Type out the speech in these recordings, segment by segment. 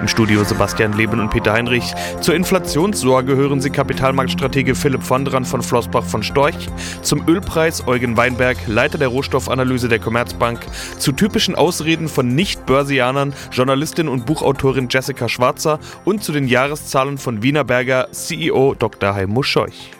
Im Studio Sebastian Leben und Peter Heinrich. Zur Inflationssorge hören Sie Kapitalmarktstratege Philipp von Dran von Flossbach von Storch. Zum Ölpreis Eugen Weinberg, Leiter der Rohstoffanalyse der Commerzbank. Zu typischen Ausreden von Nicht-Börsianern Journalistin und Buchautorin Jessica Schwarzer und zu den Jahreszahlen von Wienerberger CEO Dr. Heimo Scheuch.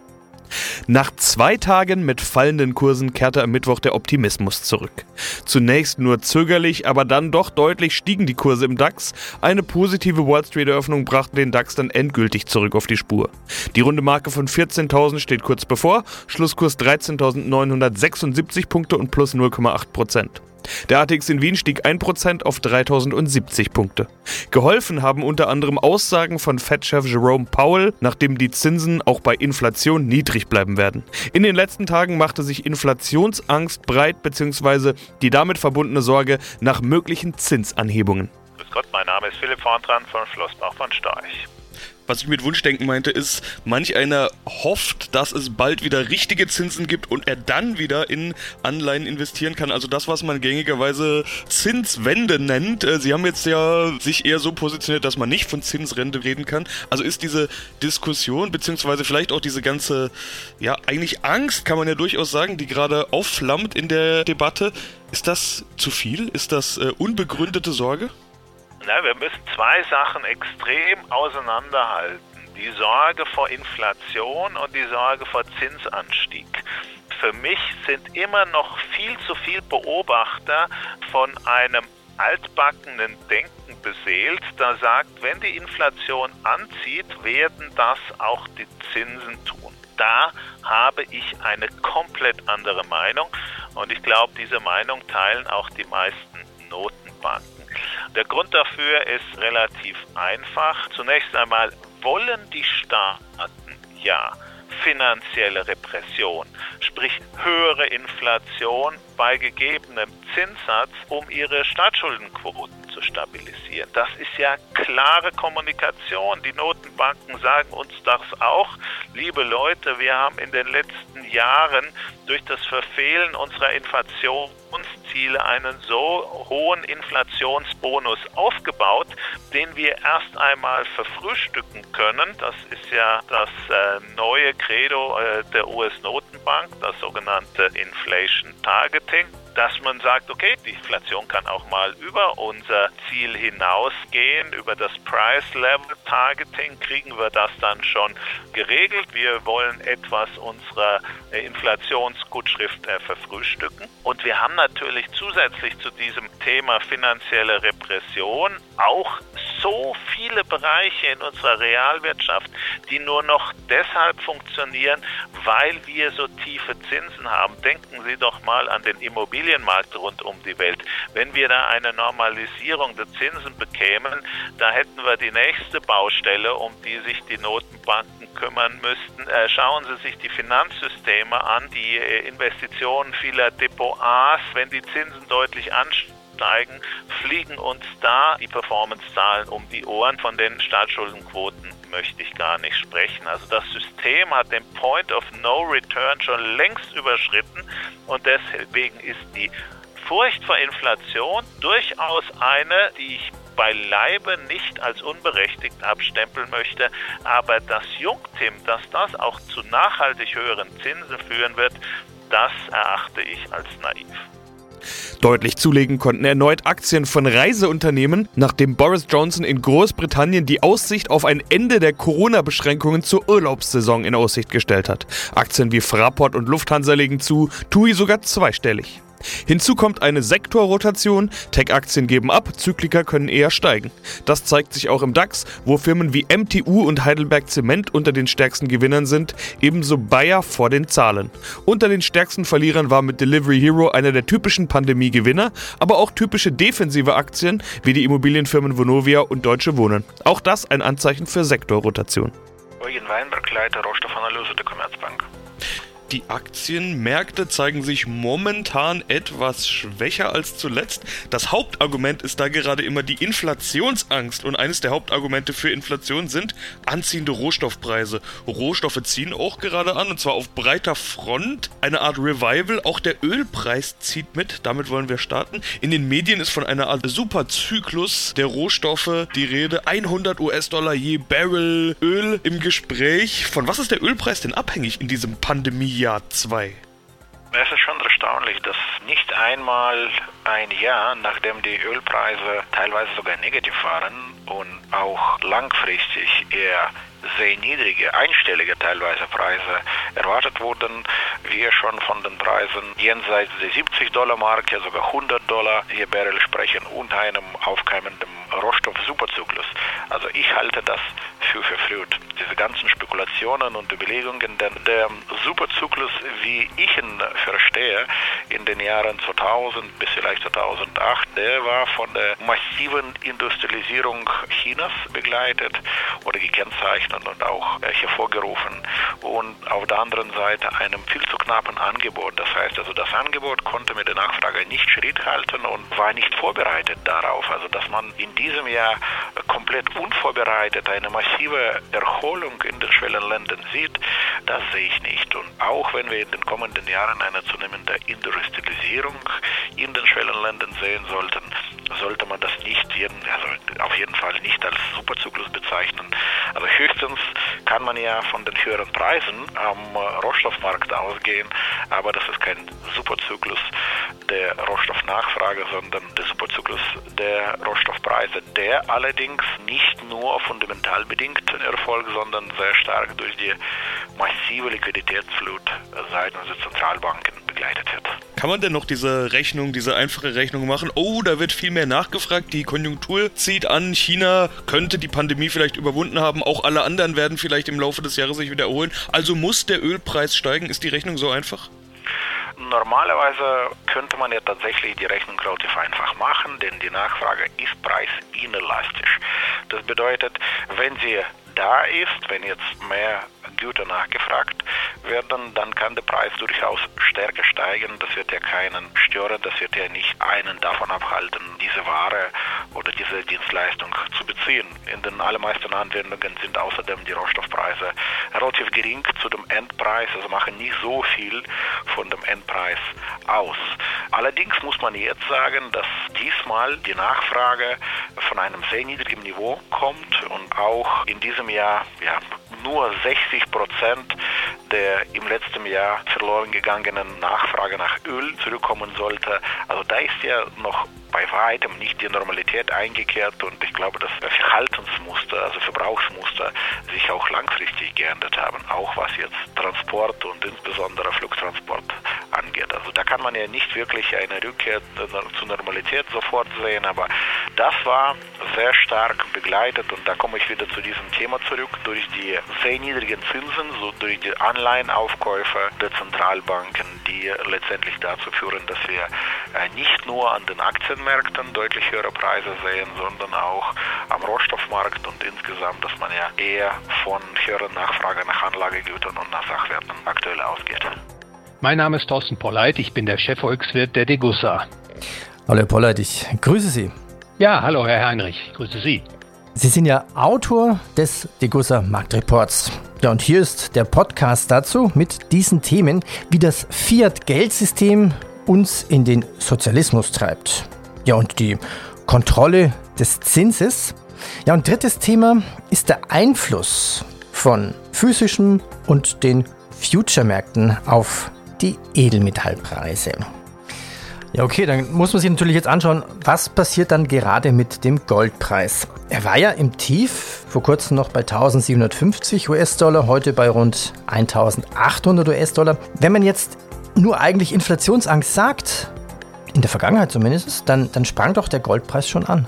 Nach zwei Tagen mit fallenden Kursen kehrte am Mittwoch der Optimismus zurück. Zunächst nur zögerlich, aber dann doch deutlich stiegen die Kurse im DAX. Eine positive Wall Street-Eröffnung brachte den DAX dann endgültig zurück auf die Spur. Die runde Marke von 14.000 steht kurz bevor, Schlusskurs 13.976 Punkte und plus 0,8 Prozent. Der ATX in Wien stieg 1% auf 3070 Punkte. Geholfen haben unter anderem Aussagen von Fed-Chef Jerome Powell, nachdem die Zinsen auch bei Inflation niedrig bleiben werden. In den letzten Tagen machte sich Inflationsangst breit bzw. die damit verbundene Sorge nach möglichen Zinsanhebungen. Grüß Gott, mein Name ist Philipp Vorntran von Schlossbach von Storch was ich mit Wunschdenken meinte, ist, manch einer hofft, dass es bald wieder richtige Zinsen gibt und er dann wieder in Anleihen investieren kann. Also das, was man gängigerweise Zinswende nennt. Äh, Sie haben jetzt ja sich eher so positioniert, dass man nicht von Zinsrente reden kann. Also ist diese Diskussion, beziehungsweise vielleicht auch diese ganze, ja, eigentlich Angst, kann man ja durchaus sagen, die gerade aufflammt in der Debatte. Ist das zu viel? Ist das äh, unbegründete Sorge? Na, wir müssen zwei Sachen extrem auseinanderhalten. Die Sorge vor Inflation und die Sorge vor Zinsanstieg. Für mich sind immer noch viel zu viele Beobachter von einem altbackenen Denken beseelt, da sagt, wenn die Inflation anzieht, werden das auch die Zinsen tun. Da habe ich eine komplett andere Meinung und ich glaube, diese Meinung teilen auch die meisten Notenbanken. Der Grund dafür ist relativ einfach. Zunächst einmal wollen die Staaten ja finanzielle Repression, sprich höhere Inflation bei gegebenem Zinssatz, um ihre Staatsschuldenquoten zu stabilisieren. Das ist ja klare Kommunikation. Die Notenbanken sagen uns das auch. Liebe Leute, wir haben in den letzten Jahren durch das Verfehlen unserer Inflationsziele einen so hohen Inflationsbonus aufgebaut, den wir erst einmal verfrühstücken können. Das ist ja das äh, neue Credo äh, der US-Notenbank, das sogenannte Inflation Targeting dass man sagt, okay, die Inflation kann auch mal über unser Ziel hinausgehen, über das Price Level Targeting kriegen wir das dann schon geregelt. Wir wollen etwas unserer Inflationsgutschrift äh, verfrühstücken. Und wir haben natürlich zusätzlich zu diesem Thema finanzielle Repression auch so viele Bereiche in unserer Realwirtschaft, die nur noch deshalb funktionieren, weil wir so tiefe Zinsen haben. Denken Sie doch mal an den Immobilienmarkt rund um die Welt. Wenn wir da eine Normalisierung der Zinsen bekämen, da hätten wir die nächste Baustelle, um die sich die Notenbanken kümmern müssten. Äh, schauen Sie sich die Finanzsysteme an, die äh, Investitionen vieler Depots, wenn die Zinsen deutlich ansteigen steigen, fliegen uns da die Performance-Zahlen um die Ohren. Von den Staatsschuldenquoten möchte ich gar nicht sprechen. Also das System hat den Point of No Return schon längst überschritten und deswegen ist die Furcht vor Inflation durchaus eine, die ich beileibe nicht als unberechtigt abstempeln möchte, aber das Jungtim, dass das auch zu nachhaltig höheren Zinsen führen wird, das erachte ich als naiv. Deutlich zulegen konnten erneut Aktien von Reiseunternehmen, nachdem Boris Johnson in Großbritannien die Aussicht auf ein Ende der Corona-Beschränkungen zur Urlaubssaison in Aussicht gestellt hat. Aktien wie Fraport und Lufthansa legen zu, TUI sogar zweistellig. Hinzu kommt eine Sektorrotation, Tech-Aktien geben ab, Zyklika können eher steigen. Das zeigt sich auch im DAX, wo Firmen wie MTU und Heidelberg Zement unter den stärksten Gewinnern sind, ebenso Bayer vor den Zahlen. Unter den stärksten Verlierern war mit Delivery Hero einer der typischen Pandemie-Gewinner, aber auch typische defensive Aktien wie die Immobilienfirmen Vonovia und Deutsche Wohnen. Auch das ein Anzeichen für Sektorrotation. Eugen Weinberg, Leiter Rohstoffanalyse der Commerzbank. Die Aktienmärkte zeigen sich momentan etwas schwächer als zuletzt. Das Hauptargument ist da gerade immer die Inflationsangst und eines der Hauptargumente für Inflation sind anziehende Rohstoffpreise. Rohstoffe ziehen auch gerade an und zwar auf breiter Front. Eine Art Revival. Auch der Ölpreis zieht mit. Damit wollen wir starten. In den Medien ist von einer Art Superzyklus der Rohstoffe die Rede. 100 US-Dollar je Barrel Öl im Gespräch. Von was ist der Ölpreis denn abhängig in diesem Pandemie? Jahr 2? Es ist schon erstaunlich, dass nicht einmal ein Jahr, nachdem die Ölpreise teilweise sogar negativ waren und auch langfristig eher sehr niedrige, einstellige teilweise Preise erwartet wurden, wir schon von den Preisen jenseits der 70 Dollar Marke, sogar 100 Dollar je Barrel sprechen und einem aufkeimenden Rohstoff-Superzyklus. Also ich halte das für verfrüht. Diese ganzen Spekulationen und Überlegungen, denn der Superzyklus, wie ich ihn verstehe, in den Jahren 2000 bis vielleicht 2008, der war von der massiven Industrialisierung Chinas begleitet oder gekennzeichnet und auch äh, hervorgerufen und auf der anderen Seite einem viel zu knappen Angebot. Das heißt also, das Angebot konnte mit der Nachfrage nicht Schritt halten und war nicht vorbereitet darauf. Also, dass man in diesem Jahr komplett unvorbereitet eine massive Erholung in den Schwellenländern sieht, das sehe ich nicht. Und auch wenn wir in den kommenden Jahren eine zunehmende Industrialisierung in den Schwellenländern sehen sollten, sollte man das nicht jeden, also auf jeden Fall nicht als Superzyklus bezeichnen. Also höchstens kann man ja von den höheren Preisen am Rohstoffmarkt ausgehen, aber das ist kein Superzyklus der Rohstoffnachfrage, sondern der Superzyklus der Rohstoffpreise, der allerdings nicht nur fundamental bedingt erfolgt, sondern sehr stark durch die massive Liquiditätsflut seitens der Zentralbanken begleitet wird. Kann man denn noch diese Rechnung, diese einfache Rechnung machen? Oh, da wird viel mehr nachgefragt, die Konjunktur zieht an, China könnte die Pandemie vielleicht überwunden haben, auch alle anderen werden vielleicht im Laufe des Jahres sich wieder erholen. Also muss der Ölpreis steigen? Ist die Rechnung so einfach? Normalerweise könnte man ja tatsächlich die Rechnung relativ einfach machen, denn die Nachfrage ist preisinellastisch. Das bedeutet, wenn sie da ist, wenn jetzt mehr Güter nachgefragt werden, dann kann der Preis durchaus stärker steigen. Das wird ja keinen stören, das wird ja nicht einen davon abhalten, diese Ware oder diese Dienstleistung zu beziehen. In den allermeisten Anwendungen sind außerdem die Rohstoffpreise relativ gering zu dem Endpreis, also machen nicht so viel von dem Endpreis aus. Allerdings muss man jetzt sagen, dass diesmal die Nachfrage von einem sehr niedrigen Niveau kommt und auch in diesem Jahr ja, nur 60 Prozent der im letzten Jahr verloren gegangenen Nachfrage nach Öl zurückkommen sollte. Also da ist ja noch bei weitem nicht die Normalität eingekehrt und ich glaube, dass Verhaltensmuster, also Verbrauchsmuster sich auch langfristig geändert haben, auch was jetzt Transport und insbesondere Flugtransport angeht. Also da kann man ja nicht wirklich eine Rückkehr zur Normalität sofort sehen, aber das war sehr stark begleitet und da komme ich wieder zu diesem Thema zurück, durch die sehr niedrigen Zinsen, so durch die Anleihenaufkäufe der Zentralbanken, die letztendlich dazu führen, dass wir äh, nicht nur an den Aktienmärkten deutlich höhere Preise sehen, sondern auch am Rohstoffmarkt und insgesamt, dass man ja eher von höheren Nachfrage nach Anlagegütern und nach Sachwerten aktuell ausgeht. Mein Name ist Thorsten Polleit, ich bin der Chefvolkswirt der Degussa. Hallo Herr Polleit, ich grüße Sie. Ja, hallo Herr Heinrich, ich grüße Sie. Sie sind ja Autor des Degussa Marktreports. Ja, und hier ist der Podcast dazu mit diesen Themen, wie das Fiat-Geldsystem uns in den Sozialismus treibt. Ja, und die Kontrolle des Zinses. Ja, und drittes Thema ist der Einfluss von physischem und den Future-Märkten auf die Edelmetallpreise. Ja, okay, dann muss man sich natürlich jetzt anschauen, was passiert dann gerade mit dem Goldpreis. Er war ja im Tief, vor kurzem noch bei 1750 US-Dollar, heute bei rund 1800 US-Dollar. Wenn man jetzt nur eigentlich Inflationsangst sagt, in der Vergangenheit zumindest, dann, dann sprang doch der Goldpreis schon an.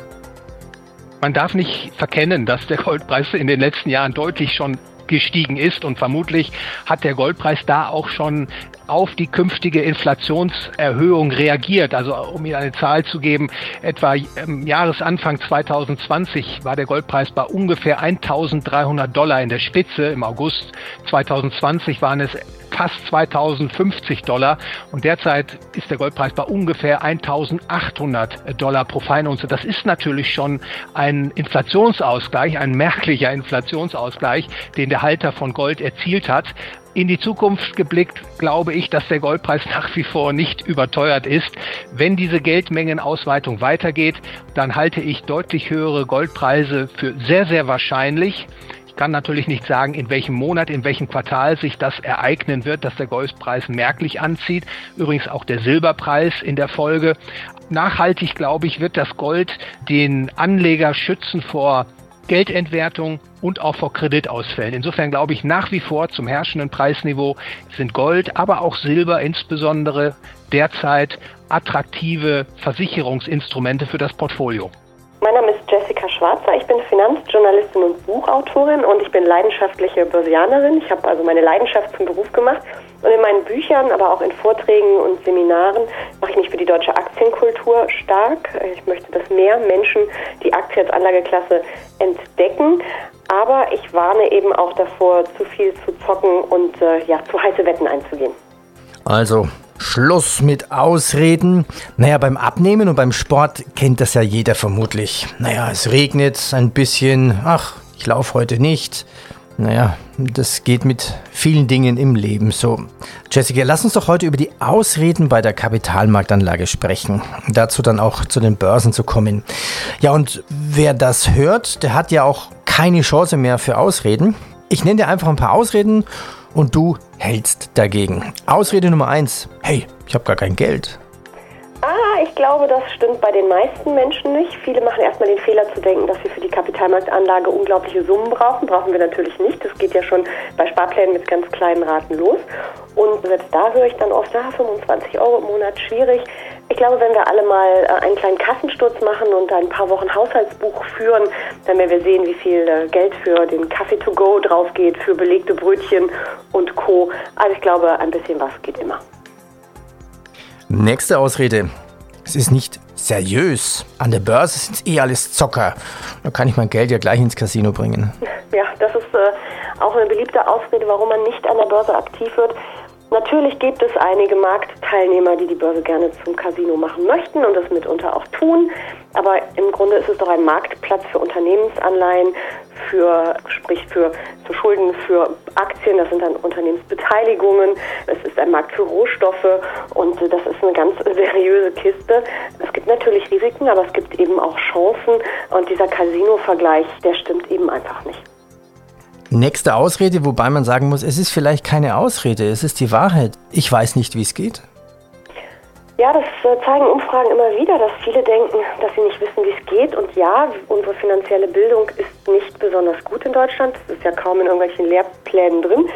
Man darf nicht verkennen, dass der Goldpreis in den letzten Jahren deutlich schon gestiegen ist und vermutlich hat der Goldpreis da auch schon auf die künftige Inflationserhöhung reagiert. Also um Ihnen eine Zahl zu geben, etwa im Jahresanfang 2020 war der Goldpreis bei ungefähr 1300 Dollar in der Spitze. Im August 2020 waren es fast 2050 Dollar und derzeit ist der Goldpreis bei ungefähr 1800 Dollar pro Feinunze. Das ist natürlich schon ein Inflationsausgleich, ein merklicher Inflationsausgleich, den der Halter von Gold erzielt hat. In die Zukunft geblickt glaube ich, dass der Goldpreis nach wie vor nicht überteuert ist. Wenn diese Geldmengenausweitung weitergeht, dann halte ich deutlich höhere Goldpreise für sehr, sehr wahrscheinlich. Ich kann natürlich nicht sagen, in welchem Monat, in welchem Quartal sich das ereignen wird, dass der Goldpreis merklich anzieht. Übrigens auch der Silberpreis in der Folge. Nachhaltig, glaube ich, wird das Gold den Anleger schützen vor Geldentwertung und auch vor Kreditausfällen. Insofern glaube ich nach wie vor zum herrschenden Preisniveau sind Gold, aber auch Silber insbesondere derzeit attraktive Versicherungsinstrumente für das Portfolio. Mein Name ist Jessica Schwarzer. Ich bin Finanzjournalistin und Buchautorin und ich bin leidenschaftliche Börsianerin. Ich habe also meine Leidenschaft zum Beruf gemacht. Und in meinen Büchern, aber auch in Vorträgen und Seminaren mache ich mich für die deutsche Aktienkultur stark. Ich möchte, dass mehr Menschen die Aktie als Anlageklasse entdecken. Aber ich warne eben auch davor, zu viel zu zocken und äh, ja, zu heiße Wetten einzugehen. Also Schluss mit Ausreden. Naja, beim Abnehmen und beim Sport kennt das ja jeder vermutlich. Naja, es regnet ein bisschen. Ach, ich laufe heute nicht. Naja, das geht mit vielen Dingen im Leben so. Jessica, lass uns doch heute über die Ausreden bei der Kapitalmarktanlage sprechen. Dazu dann auch zu den Börsen zu kommen. Ja, und wer das hört, der hat ja auch keine Chance mehr für Ausreden. Ich nenne dir einfach ein paar Ausreden und du hältst dagegen. Ausrede Nummer eins: Hey, ich habe gar kein Geld. Ich glaube, das stimmt bei den meisten Menschen nicht. Viele machen erstmal den Fehler zu denken, dass sie für die Kapitalmarktanlage unglaubliche Summen brauchen. Brauchen wir natürlich nicht. Das geht ja schon bei Sparplänen mit ganz kleinen Raten los. Und selbst da höre ich dann oft, ah, 25 Euro im Monat, schwierig. Ich glaube, wenn wir alle mal äh, einen kleinen Kassensturz machen und ein paar Wochen Haushaltsbuch führen, dann werden wir sehen, wie viel äh, Geld für den Kaffee to go drauf geht, für belegte Brötchen und Co. Also ich glaube, ein bisschen was geht immer. Nächste Ausrede. Es ist nicht seriös. An der Börse sind eh alles Zocker. Da kann ich mein Geld ja gleich ins Casino bringen. Ja, das ist äh, auch eine beliebte Ausrede, warum man nicht an der Börse aktiv wird. Natürlich gibt es einige Marktteilnehmer, die die Börse gerne zum Casino machen möchten und das mitunter auch tun. Aber im Grunde ist es doch ein Marktplatz für Unternehmensanleihen, für, sprich für, für Schulden, für Aktien, das sind dann Unternehmensbeteiligungen. Es ist ein Markt für Rohstoffe und das ist eine ganz seriöse Kiste. Es gibt natürlich Risiken, aber es gibt eben auch Chancen und dieser Casino-Vergleich, der stimmt eben einfach nicht. Nächste Ausrede, wobei man sagen muss, es ist vielleicht keine Ausrede, es ist die Wahrheit. Ich weiß nicht, wie es geht. Ja, das äh, zeigen Umfragen immer wieder, dass viele denken, dass sie nicht wissen, wie es geht. Und ja, unsere finanzielle Bildung ist nicht besonders gut in Deutschland. Das ist ja kaum in irgendwelchen Lehrplänen drin.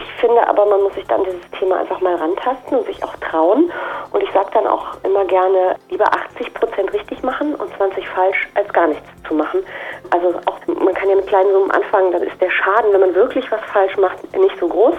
Ich finde aber, man muss sich dann dieses Thema einfach mal rantasten und sich auch trauen. Und ich sage dann auch immer gerne, lieber 80 Prozent richtig machen und 20 falsch, als gar nichts zu machen. Also auch, man kann ja mit kleinen Summen anfangen, dann ist der Schaden, wenn man wirklich was falsch macht, nicht so groß.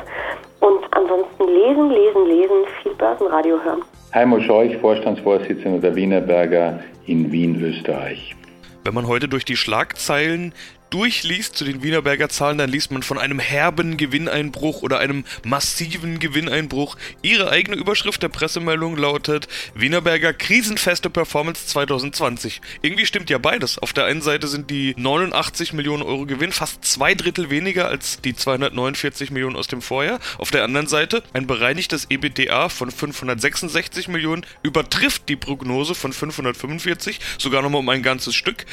Und ansonsten lesen, lesen, lesen, viel Börsenradio hören. Heimo Scheuch, Vorstandsvorsitzender der Wienerberger in Wien, Österreich. Wenn man heute durch die Schlagzeilen durchliest zu den Wienerberger Zahlen, dann liest man von einem herben Gewinneinbruch oder einem massiven Gewinneinbruch. Ihre eigene Überschrift der Pressemeldung lautet Wienerberger krisenfeste Performance 2020. Irgendwie stimmt ja beides. Auf der einen Seite sind die 89 Millionen Euro Gewinn fast zwei Drittel weniger als die 249 Millionen aus dem Vorjahr. Auf der anderen Seite ein bereinigtes EBITDA von 566 Millionen übertrifft die Prognose von 545, sogar nochmal um ein ganzes Stück.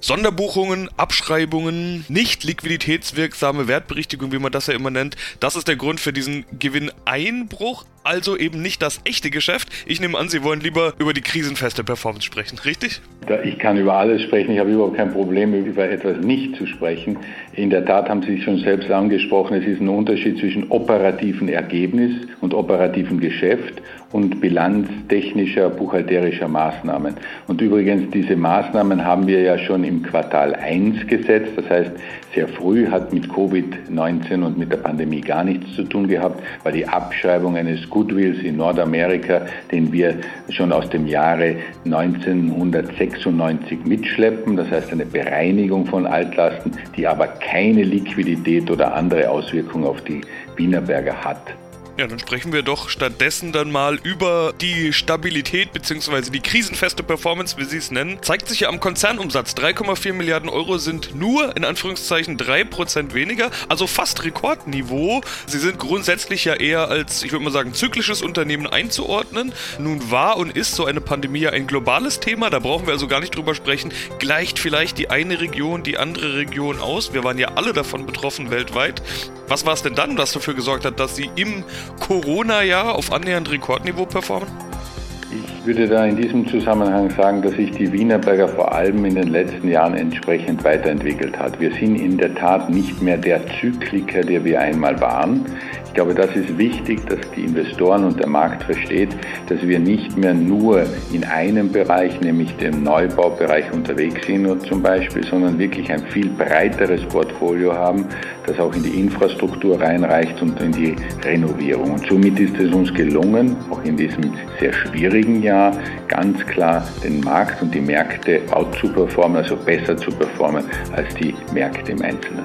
Sonderbuchungen, Abschreibungen, nicht liquiditätswirksame Wertberichtigung, wie man das ja immer nennt, das ist der Grund für diesen Gewinneinbruch. Also eben nicht das echte Geschäft. Ich nehme an, Sie wollen lieber über die krisenfeste Performance sprechen, richtig? Ich kann über alles sprechen. Ich habe überhaupt kein Problem, über etwas nicht zu sprechen. In der Tat haben Sie sich schon selbst angesprochen, es ist ein Unterschied zwischen operativen Ergebnis und operativen Geschäft und bilanztechnischer, buchhalterischer Maßnahmen. Und übrigens, diese Maßnahmen haben wir ja schon im Quartal 1 gesetzt. Das heißt, sehr früh hat mit Covid-19 und mit der Pandemie gar nichts zu tun gehabt, weil die Abschreibung eines Goodwills in Nordamerika, den wir schon aus dem Jahre 1996 mitschleppen, das heißt eine Bereinigung von Altlasten, die aber keine Liquidität oder andere Auswirkungen auf die Wienerberger hat. Ja, dann sprechen wir doch stattdessen dann mal über die Stabilität bzw. die krisenfeste Performance, wie Sie es nennen. Zeigt sich ja am Konzernumsatz. 3,4 Milliarden Euro sind nur in Anführungszeichen 3% weniger, also fast Rekordniveau. Sie sind grundsätzlich ja eher als, ich würde mal sagen, zyklisches Unternehmen einzuordnen. Nun war und ist so eine Pandemie ja ein globales Thema, da brauchen wir also gar nicht drüber sprechen. Gleicht vielleicht die eine Region die andere Region aus? Wir waren ja alle davon betroffen weltweit. Was war es denn dann, das dafür gesorgt hat, dass Sie im Corona-Jahr auf annähernd Rekordniveau performen? Ich würde da in diesem Zusammenhang sagen, dass sich die Wienerberger vor allem in den letzten Jahren entsprechend weiterentwickelt hat. Wir sind in der Tat nicht mehr der Zykliker, der wir einmal waren. Ich glaube, das ist wichtig, dass die Investoren und der Markt versteht, dass wir nicht mehr nur in einem Bereich, nämlich dem Neubaubereich unterwegs sind zum Beispiel, sondern wirklich ein viel breiteres Portfolio haben, das auch in die Infrastruktur reinreicht und in die Renovierung. Und somit ist es uns gelungen, auch in diesem sehr schwierigen Jahr, ganz klar den Markt und die Märkte out zu performen, also besser zu performen als die Märkte im Einzelnen.